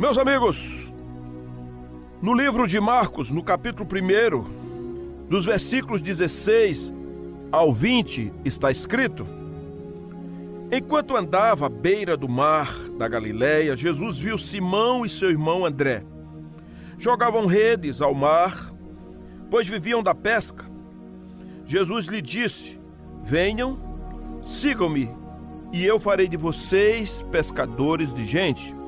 Meus amigos, no livro de Marcos, no capítulo 1, dos versículos 16 ao 20, está escrito: Enquanto andava à beira do mar da Galiléia, Jesus viu Simão e seu irmão André. Jogavam redes ao mar, pois viviam da pesca. Jesus lhe disse: Venham, sigam-me, e eu farei de vocês pescadores de gente.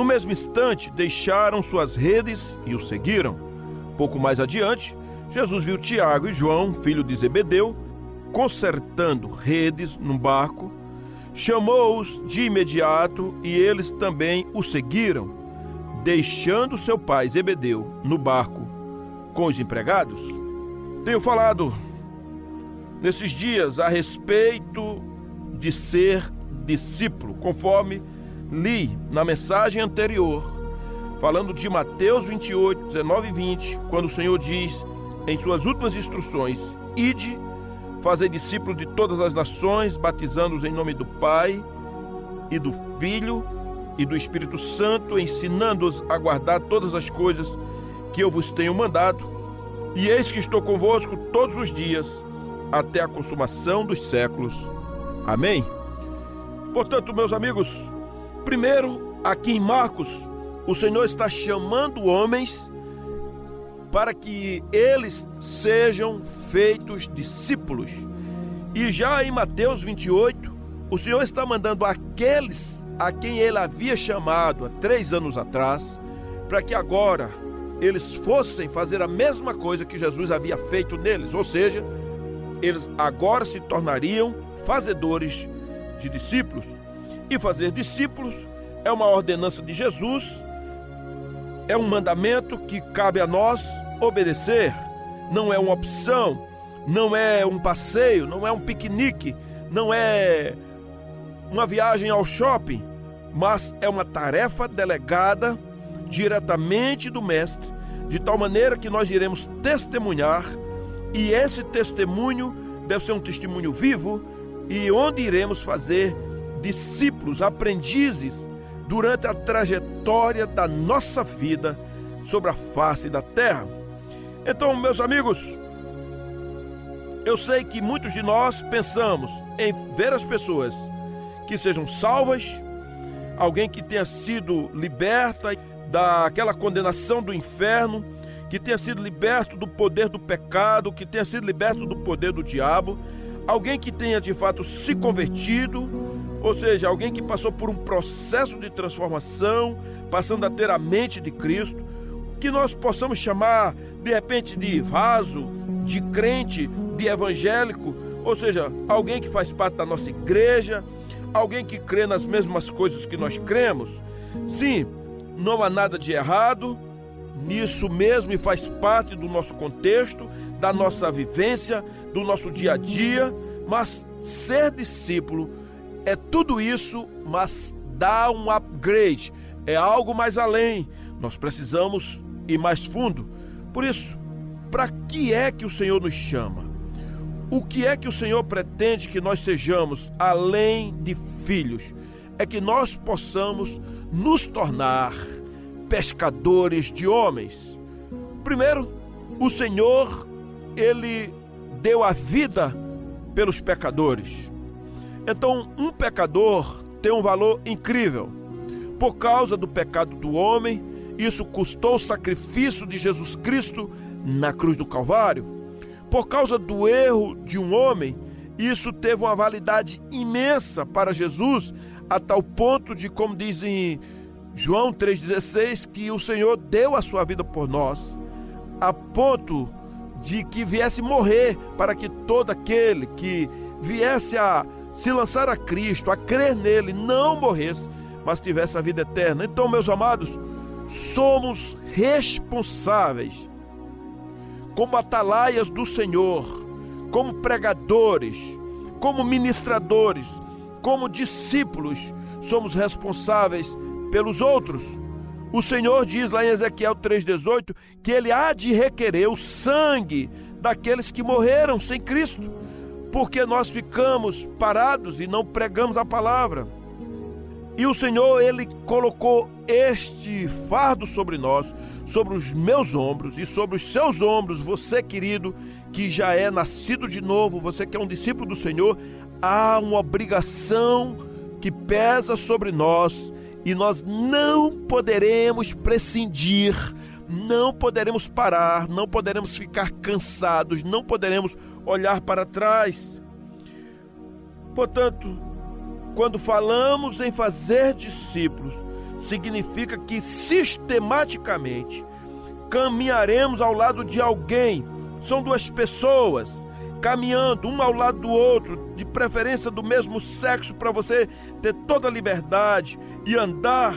No mesmo instante, deixaram suas redes e o seguiram. Pouco mais adiante, Jesus viu Tiago e João, filho de Zebedeu, consertando redes num barco chamou-os de imediato e eles também o seguiram, deixando seu pai Zebedeu no barco com os empregados. Tenho falado nesses dias a respeito de ser discípulo, conforme li na mensagem anterior, falando de Mateus 28, 19 e 20, quando o Senhor diz em suas últimas instruções: Ide Fazer discípulo de todas as nações, batizando-os em nome do Pai e do Filho e do Espírito Santo, ensinando-os a guardar todas as coisas que eu vos tenho mandado. E eis que estou convosco todos os dias, até a consumação dos séculos. Amém? Portanto, meus amigos, primeiro, aqui em Marcos, o Senhor está chamando homens para que eles sejam feitos discípulos. E já em Mateus 28, o Senhor está mandando aqueles a quem ele havia chamado há três anos atrás, para que agora eles fossem fazer a mesma coisa que Jesus havia feito neles, ou seja, eles agora se tornariam fazedores de discípulos. E fazer discípulos é uma ordenança de Jesus é um mandamento que cabe a nós obedecer, não é uma opção, não é um passeio, não é um piquenique, não é uma viagem ao shopping, mas é uma tarefa delegada diretamente do Mestre, de tal maneira que nós iremos testemunhar, e esse testemunho deve ser um testemunho vivo, e onde iremos fazer discípulos, aprendizes durante a trajetória da nossa vida sobre a face da terra. Então, meus amigos, eu sei que muitos de nós pensamos em ver as pessoas que sejam salvas, alguém que tenha sido liberta daquela condenação do inferno, que tenha sido liberto do poder do pecado, que tenha sido liberto do poder do diabo, alguém que tenha de fato se convertido, ou seja, alguém que passou por um processo de transformação, passando a ter a mente de Cristo, que nós possamos chamar de repente de vaso, de crente, de evangélico, ou seja, alguém que faz parte da nossa igreja, alguém que crê nas mesmas coisas que nós cremos. Sim, não há nada de errado nisso mesmo e faz parte do nosso contexto, da nossa vivência, do nosso dia a dia, mas ser discípulo é tudo isso, mas dá um upgrade, é algo mais além. Nós precisamos ir mais fundo. Por isso, para que é que o Senhor nos chama? O que é que o Senhor pretende que nós sejamos além de filhos? É que nós possamos nos tornar pescadores de homens. Primeiro, o Senhor, ele deu a vida pelos pecadores. Então, um pecador tem um valor incrível. Por causa do pecado do homem, isso custou o sacrifício de Jesus Cristo na cruz do Calvário. Por causa do erro de um homem, isso teve uma validade imensa para Jesus, a tal ponto de, como diz em João 3,16, que o Senhor deu a sua vida por nós, a ponto de que viesse morrer para que todo aquele que viesse a se lançar a Cristo, a crer nele, não morresse, mas tivesse a vida eterna. Então, meus amados, somos responsáveis, como atalaias do Senhor, como pregadores, como ministradores, como discípulos, somos responsáveis pelos outros. O Senhor diz lá em Ezequiel 3,18 que ele há de requerer o sangue daqueles que morreram sem Cristo porque nós ficamos parados e não pregamos a palavra. E o Senhor, ele colocou este fardo sobre nós, sobre os meus ombros e sobre os seus ombros, você querido, que já é nascido de novo, você que é um discípulo do Senhor, há uma obrigação que pesa sobre nós e nós não poderemos prescindir, não poderemos parar, não poderemos ficar cansados, não poderemos olhar para trás. Portanto, quando falamos em fazer discípulos, significa que sistematicamente caminharemos ao lado de alguém. São duas pessoas caminhando um ao lado do outro, de preferência do mesmo sexo, para você ter toda a liberdade e andar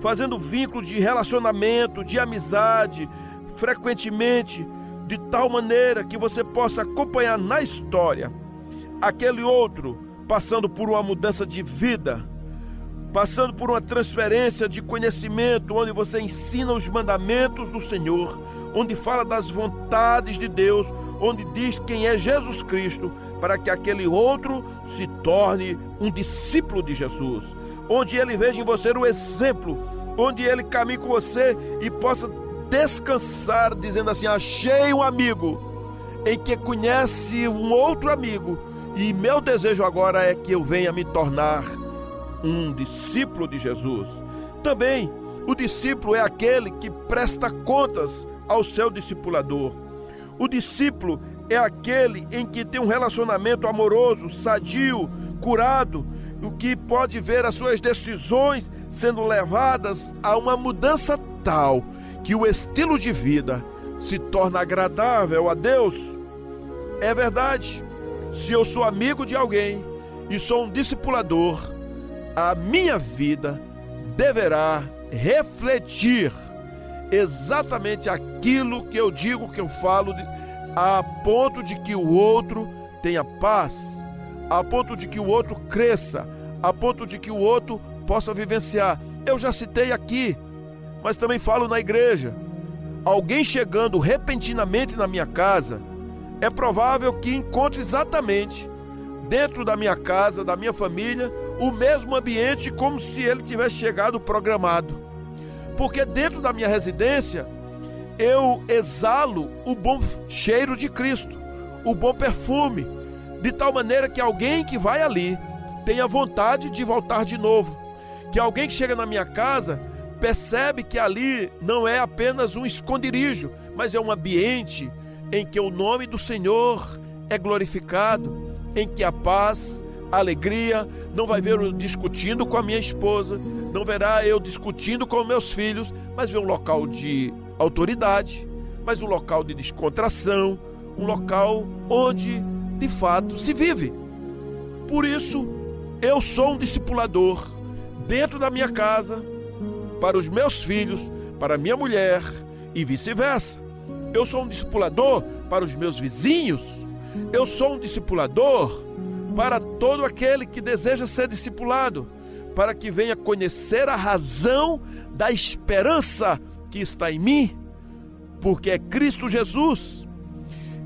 fazendo vínculo de relacionamento, de amizade, frequentemente, de tal maneira que você possa acompanhar na história aquele outro passando por uma mudança de vida, passando por uma transferência de conhecimento, onde você ensina os mandamentos do Senhor, onde fala das vontades de Deus, onde diz quem é Jesus Cristo, para que aquele outro se torne um discípulo de Jesus, onde ele veja em você o exemplo, onde ele caminhe com você e possa descansar, dizendo assim: Achei um amigo em que conhece um outro amigo, e meu desejo agora é que eu venha me tornar um discípulo de Jesus. Também, o discípulo é aquele que presta contas ao seu discipulador. O discípulo é aquele em que tem um relacionamento amoroso, sadio, curado, o que pode ver as suas decisões sendo levadas a uma mudança tal que o estilo de vida se torna agradável a Deus. É verdade, se eu sou amigo de alguém e sou um discipulador, a minha vida deverá refletir exatamente aquilo que eu digo, que eu falo, a ponto de que o outro tenha paz, a ponto de que o outro cresça, a ponto de que o outro possa vivenciar. Eu já citei aqui, mas também falo na igreja. Alguém chegando repentinamente na minha casa, é provável que encontre exatamente dentro da minha casa, da minha família, o mesmo ambiente como se ele tivesse chegado programado porque dentro da minha residência eu exalo o bom cheiro de Cristo, o bom perfume, de tal maneira que alguém que vai ali tenha vontade de voltar de novo. Que alguém que chega na minha casa percebe que ali não é apenas um esconderijo, mas é um ambiente em que o nome do Senhor é glorificado, em que a paz, a alegria, não vai ver eu discutindo com a minha esposa, não verá eu discutindo com meus filhos, mas vê um local de autoridade, mas um local de descontração, um local onde de fato se vive. Por isso, eu sou um discipulador dentro da minha casa, para os meus filhos, para minha mulher e vice-versa. Eu sou um discipulador para os meus vizinhos. Eu sou um discipulador para todo aquele que deseja ser discipulado para que venha conhecer a razão da esperança que está em mim, porque é Cristo Jesus.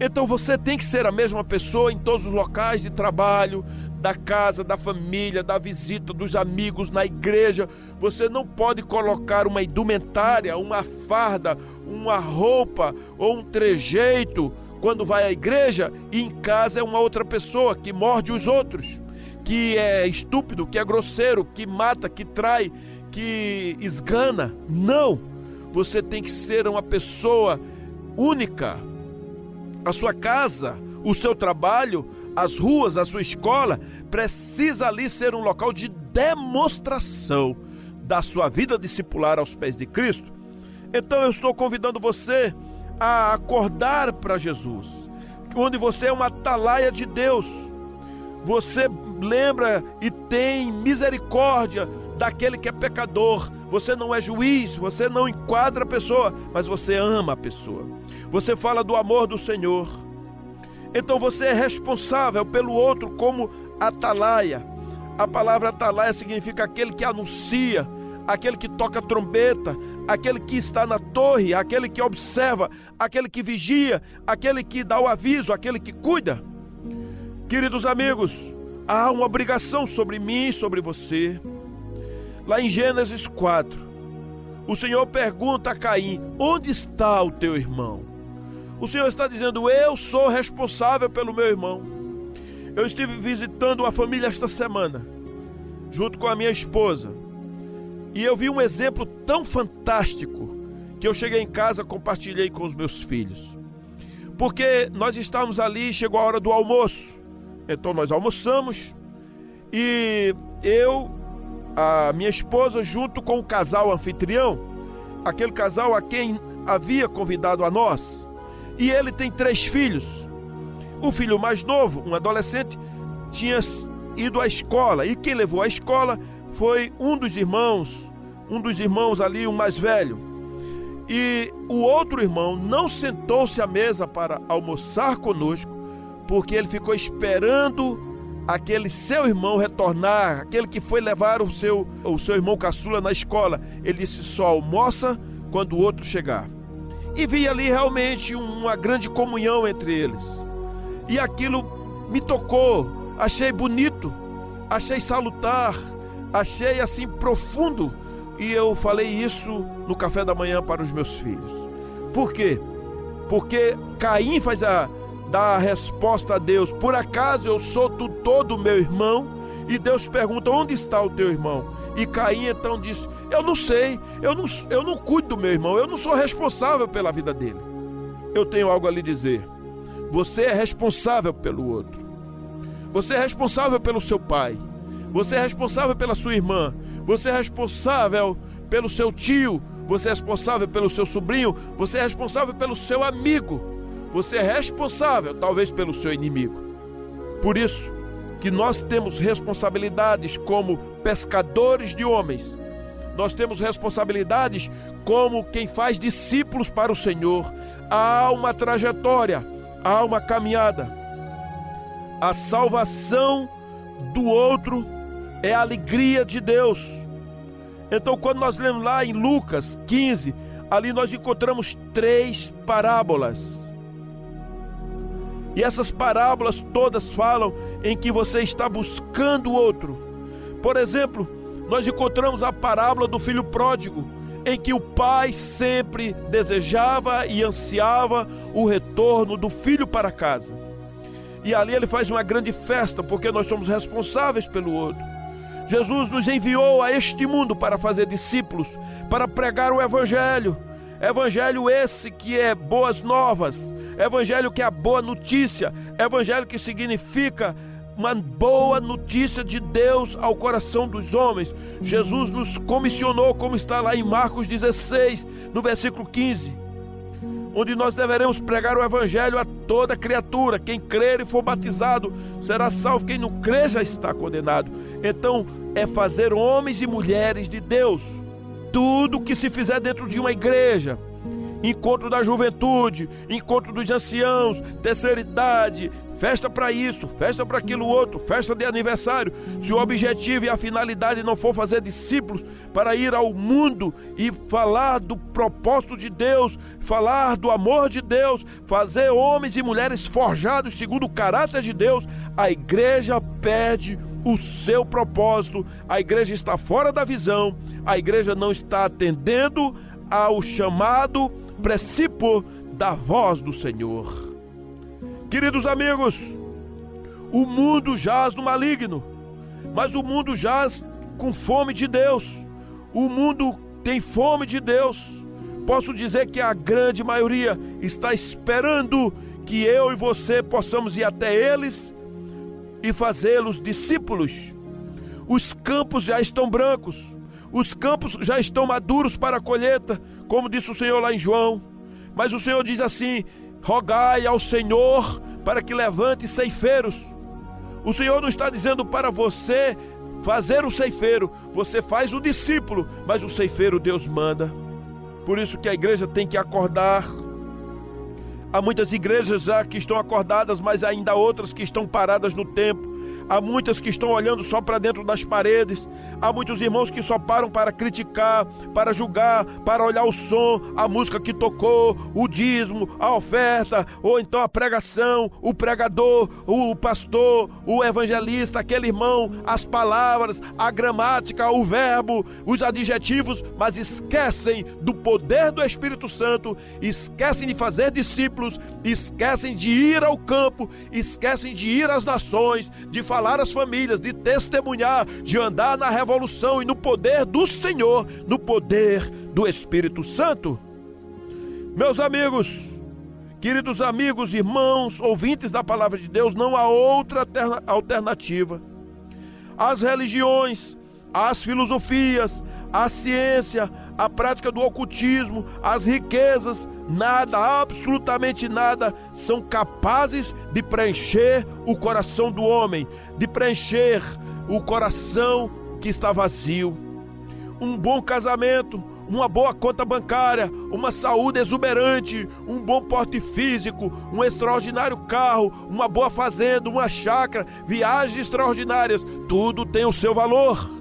Então você tem que ser a mesma pessoa em todos os locais de trabalho, da casa, da família, da visita dos amigos, na igreja. Você não pode colocar uma indumentária, uma farda, uma roupa ou um trejeito quando vai à igreja e em casa é uma outra pessoa que morde os outros que é estúpido, que é grosseiro, que mata, que trai, que esgana. Não! Você tem que ser uma pessoa única. A sua casa, o seu trabalho, as ruas, a sua escola, precisa ali ser um local de demonstração da sua vida discipular aos pés de Cristo. Então eu estou convidando você a acordar para Jesus, onde você é uma atalaia de Deus. Você lembra e tem misericórdia daquele que é pecador. Você não é juiz, você não enquadra a pessoa, mas você ama a pessoa. Você fala do amor do Senhor. Então você é responsável pelo outro como atalaia. A palavra atalaia significa aquele que anuncia, aquele que toca trombeta, aquele que está na torre, aquele que observa, aquele que vigia, aquele que dá o aviso, aquele que cuida. Queridos amigos, há uma obrigação sobre mim e sobre você. lá em Gênesis 4, o Senhor pergunta a Caim: Onde está o teu irmão? O Senhor está dizendo: Eu sou responsável pelo meu irmão. Eu estive visitando uma família esta semana, junto com a minha esposa, e eu vi um exemplo tão fantástico que eu cheguei em casa compartilhei com os meus filhos. Porque nós estávamos ali, chegou a hora do almoço. Então nós almoçamos e eu a minha esposa, junto com o casal anfitrião, aquele casal a quem havia convidado a nós, e ele tem três filhos. O filho mais novo, um adolescente, tinha ido à escola, e quem levou à escola foi um dos irmãos, um dos irmãos ali, o mais velho. E o outro irmão não sentou-se à mesa para almoçar conosco, porque ele ficou esperando aquele seu irmão retornar, aquele que foi levar o seu, o seu irmão caçula na escola, ele disse: só almoça quando o outro chegar. E vi ali realmente uma grande comunhão entre eles. E aquilo me tocou, achei bonito, achei salutar, achei assim profundo. E eu falei isso no café da manhã para os meus filhos. Por quê? Porque Caim faz a, dá a resposta a Deus: Por acaso eu sou tutor do meu irmão? E Deus pergunta: Onde está o teu irmão? E Caim então disse: Eu não sei, eu não, eu não cuido do meu irmão, eu não sou responsável pela vida dele. Eu tenho algo a lhe dizer. Você é responsável pelo outro. Você é responsável pelo seu pai. Você é responsável pela sua irmã. Você é responsável pelo seu tio. Você é responsável pelo seu sobrinho. Você é responsável pelo seu amigo. Você é responsável, talvez, pelo seu inimigo. Por isso que nós temos responsabilidades como pescadores de homens. Nós temos responsabilidades como quem faz discípulos para o Senhor. Há uma trajetória, há uma caminhada. A salvação do outro é a alegria de Deus. Então, quando nós lemos lá em Lucas 15, ali nós encontramos três parábolas e essas parábolas todas falam em que você está buscando o outro. Por exemplo, nós encontramos a parábola do filho pródigo, em que o pai sempre desejava e ansiava o retorno do filho para casa. E ali ele faz uma grande festa, porque nós somos responsáveis pelo outro. Jesus nos enviou a este mundo para fazer discípulos, para pregar o Evangelho. Evangelho esse que é boas novas, Evangelho que é a boa notícia, Evangelho que significa uma boa notícia de Deus ao coração dos homens. Jesus nos comissionou, como está lá em Marcos 16, no versículo 15, onde nós deveremos pregar o Evangelho a toda criatura. Quem crer e for batizado será salvo, quem não crer já está condenado. Então, é fazer homens e mulheres de Deus. Tudo que se fizer dentro de uma igreja, encontro da juventude, encontro dos anciãos, terceira idade, festa para isso, festa para aquilo outro, festa de aniversário. Se o objetivo e a finalidade não for fazer discípulos para ir ao mundo e falar do propósito de Deus, falar do amor de Deus, fazer homens e mulheres forjados segundo o caráter de Deus, a igreja perde o seu propósito, a igreja está fora da visão, a igreja não está atendendo ao chamado princípio da voz do Senhor. Queridos amigos, o mundo jaz no maligno, mas o mundo jaz com fome de Deus. O mundo tem fome de Deus. Posso dizer que a grande maioria está esperando que eu e você possamos ir até eles e fazê-los discípulos. Os campos já estão brancos, os campos já estão maduros para a colheita, como disse o Senhor lá em João. Mas o Senhor diz assim: rogai ao Senhor para que levante ceifeiros. O Senhor não está dizendo para você fazer o ceifeiro, você faz o discípulo, mas o ceifeiro Deus manda. Por isso que a igreja tem que acordar. Há muitas igrejas já que estão acordadas, mas ainda outras que estão paradas no tempo. Há muitas que estão olhando só para dentro das paredes, há muitos irmãos que só param para criticar, para julgar, para olhar o som, a música que tocou, o dízimo, a oferta, ou então a pregação, o pregador, o pastor, o evangelista, aquele irmão, as palavras, a gramática, o verbo, os adjetivos, mas esquecem do poder do Espírito Santo, esquecem de fazer discípulos, esquecem de ir ao campo, esquecem de ir às nações, de falar às famílias, de testemunhar, de andar na revolução e no poder do Senhor, no poder do Espírito Santo. Meus amigos, queridos amigos, irmãos, ouvintes da palavra de Deus, não há outra alternativa. As religiões, as filosofias, a ciência, a prática do ocultismo, as riquezas, nada, absolutamente nada, são capazes de preencher o coração do homem, de preencher o coração que está vazio. Um bom casamento, uma boa conta bancária, uma saúde exuberante, um bom porte físico, um extraordinário carro, uma boa fazenda, uma chácara, viagens extraordinárias, tudo tem o seu valor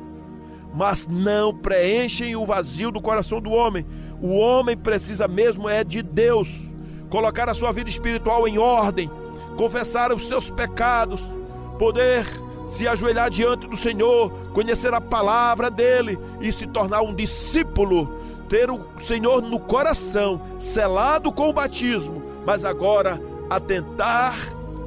mas não preenchem o vazio do coração do homem. O homem precisa mesmo é de Deus, colocar a sua vida espiritual em ordem, confessar os seus pecados, poder se ajoelhar diante do Senhor, conhecer a palavra dele. E se tornar um discípulo, ter o Senhor no coração, selado com o batismo, mas agora atentar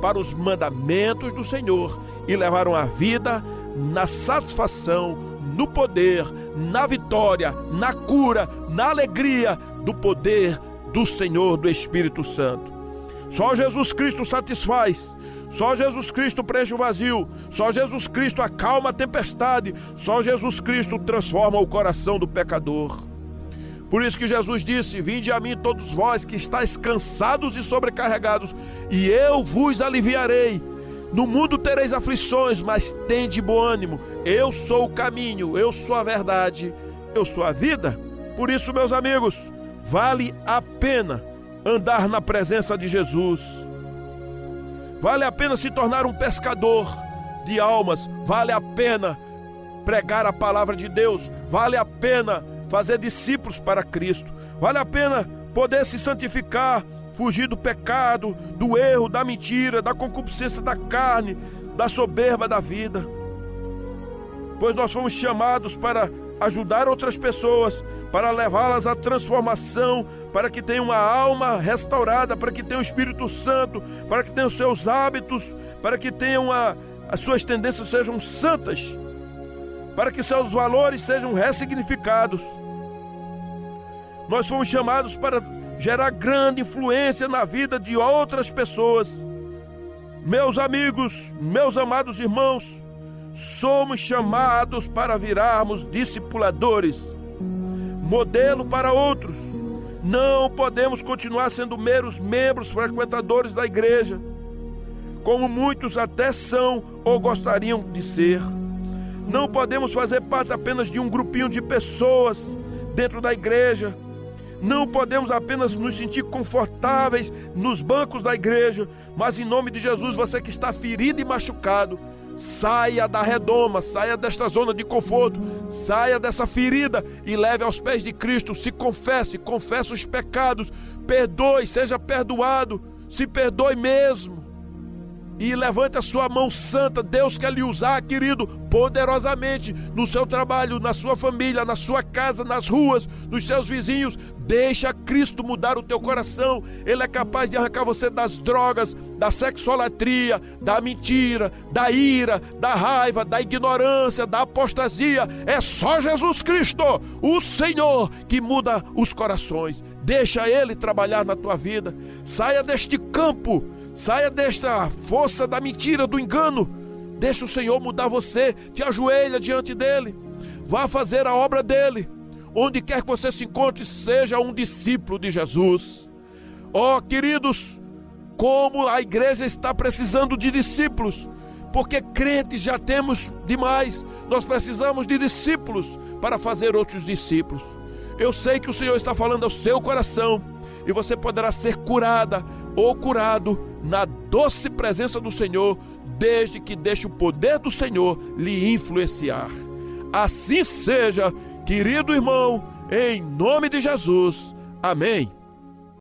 para os mandamentos do Senhor. E levar uma vida na satisfação no poder, na vitória, na cura, na alegria do poder do Senhor, do Espírito Santo. Só Jesus Cristo satisfaz. Só Jesus Cristo preenche o vazio, só Jesus Cristo acalma a tempestade, só Jesus Cristo transforma o coração do pecador. Por isso que Jesus disse: Vinde a mim todos vós que estáis cansados e sobrecarregados, e eu vos aliviarei. No mundo tereis aflições, mas tende bom ânimo. Eu sou o caminho, eu sou a verdade, eu sou a vida. Por isso, meus amigos, vale a pena andar na presença de Jesus. Vale a pena se tornar um pescador de almas, vale a pena pregar a palavra de Deus, vale a pena fazer discípulos para Cristo, vale a pena poder se santificar fugir do pecado, do erro, da mentira, da concupiscência da carne, da soberba da vida. Pois nós fomos chamados para ajudar outras pessoas, para levá-las à transformação, para que tenham uma alma restaurada, para que tenham o Espírito Santo, para que tenham seus hábitos, para que tenham a, as suas tendências sejam santas, para que seus valores sejam ressignificados. Nós fomos chamados para gerar grande influência na vida de outras pessoas. Meus amigos, meus amados irmãos, somos chamados para virarmos discipuladores, modelo para outros. Não podemos continuar sendo meros membros frequentadores da igreja, como muitos até são ou gostariam de ser. Não podemos fazer parte apenas de um grupinho de pessoas dentro da igreja não podemos apenas nos sentir confortáveis nos bancos da igreja, mas em nome de Jesus, você que está ferido e machucado, saia da redoma, saia desta zona de conforto, saia dessa ferida e leve aos pés de Cristo, se confesse, confesse os pecados, perdoe, seja perdoado, se perdoe mesmo. E levante a sua mão santa, Deus quer lhe usar, querido, poderosamente no seu trabalho, na sua família, na sua casa, nas ruas, nos seus vizinhos. Deixa Cristo mudar o teu coração. Ele é capaz de arrancar você das drogas, da sexolatria, da mentira, da ira, da raiva, da ignorância, da apostasia. É só Jesus Cristo, o Senhor, que muda os corações. Deixa Ele trabalhar na tua vida. Saia deste campo, saia desta força da mentira, do engano. Deixa o Senhor mudar você. Te ajoelha diante dele. Vá fazer a obra dele onde quer que você se encontre, seja um discípulo de Jesus. Oh, queridos, como a igreja está precisando de discípulos, porque crentes já temos demais, nós precisamos de discípulos para fazer outros discípulos. Eu sei que o Senhor está falando ao seu coração e você poderá ser curada ou curado na doce presença do Senhor desde que deixe o poder do Senhor lhe influenciar. Assim seja, querido irmão, em nome de Jesus. Amém.